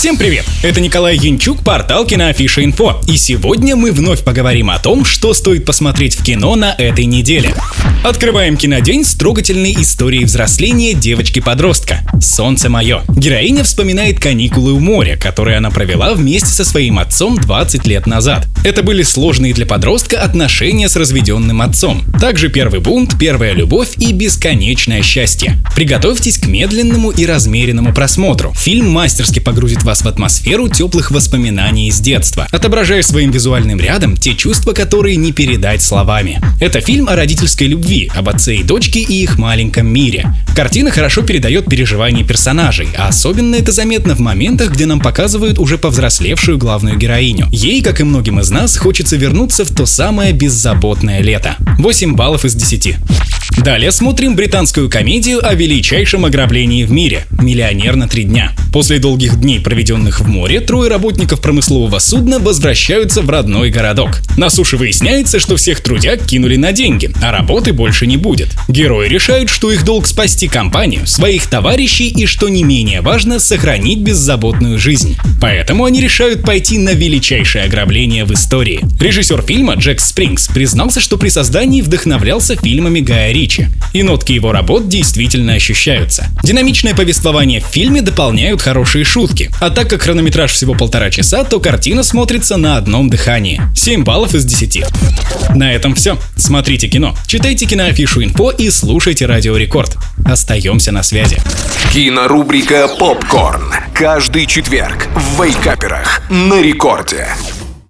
Всем привет! Это Николай Янчук, портал Киноафиша Инфо. И сегодня мы вновь поговорим о том, что стоит посмотреть в кино на этой неделе. Открываем кинодень с трогательной историей взросления девочки-подростка «Солнце мое». Героиня вспоминает каникулы у моря, которые она провела вместе со своим отцом 20 лет назад. Это были сложные для подростка отношения с разведенным отцом. Также первый бунт, первая любовь и бесконечное счастье. Приготовьтесь к медленному и размеренному просмотру. Фильм мастерски погрузит вас в атмосферу теплых воспоминаний из детства, отображая своим визуальным рядом те чувства, которые не передать словами. Это фильм о родительской любви, об отце и дочке и их маленьком мире. Картина хорошо передает переживания персонажей, а особенно это заметно в моментах, где нам показывают уже повзрослевшую главную героиню. Ей, как и многим из нас, хочется вернуться в то самое беззаботное лето. 8 баллов из 10. Далее смотрим британскую комедию о величайшем ограблении в мире «Миллионер на три дня». После долгих дней, проведенных в море, трое работников промыслового судна возвращаются в родной городок. На суше выясняется, что всех трудяг кинули на деньги, а работы больше не будет. Герои решают, что их долг спасти компанию, своих товарищей и, что не менее важно, сохранить беззаботную жизнь. Поэтому они решают пойти на величайшее ограбление в истории. Режиссер фильма Джек Спрингс признался, что при создании вдохновлялся фильмами Гая Ричи, и нотки его работ действительно ощущаются. Динамичное повествование в фильме дополняют хорошие шутки, а так как хронометраж всего полтора часа, то картина смотрится на одном дыхании. 7 баллов из 10. На этом все. Смотрите кино, читайте киноафишу инфо и слушайте Радио Рекорд. Остаемся на связи. Кинорубрика «Попкорн». Каждый четверг в Вейкаперах на рекорде.